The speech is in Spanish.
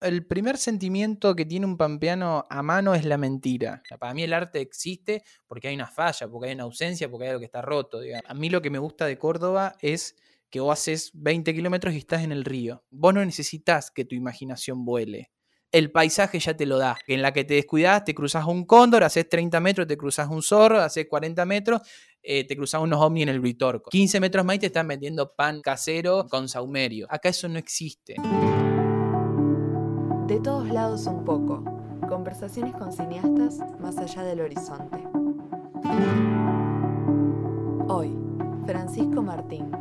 El primer sentimiento que tiene un pampeano a mano es la mentira. Para mí el arte existe porque hay una falla, porque hay una ausencia, porque hay algo que está roto. A mí lo que me gusta de Córdoba es que vos haces 20 kilómetros y estás en el río. Vos no necesitas que tu imaginación vuele. El paisaje ya te lo da. En la que te descuidas, te cruzas un cóndor, haces 30 metros, te cruzas un zorro, haces 40 metros, eh, te cruzas unos ovnis en el Britorco. 15 metros más y te están vendiendo pan casero con saumerio. Acá eso no existe. De todos lados un poco. Conversaciones con cineastas más allá del horizonte. Hoy, Francisco Martín.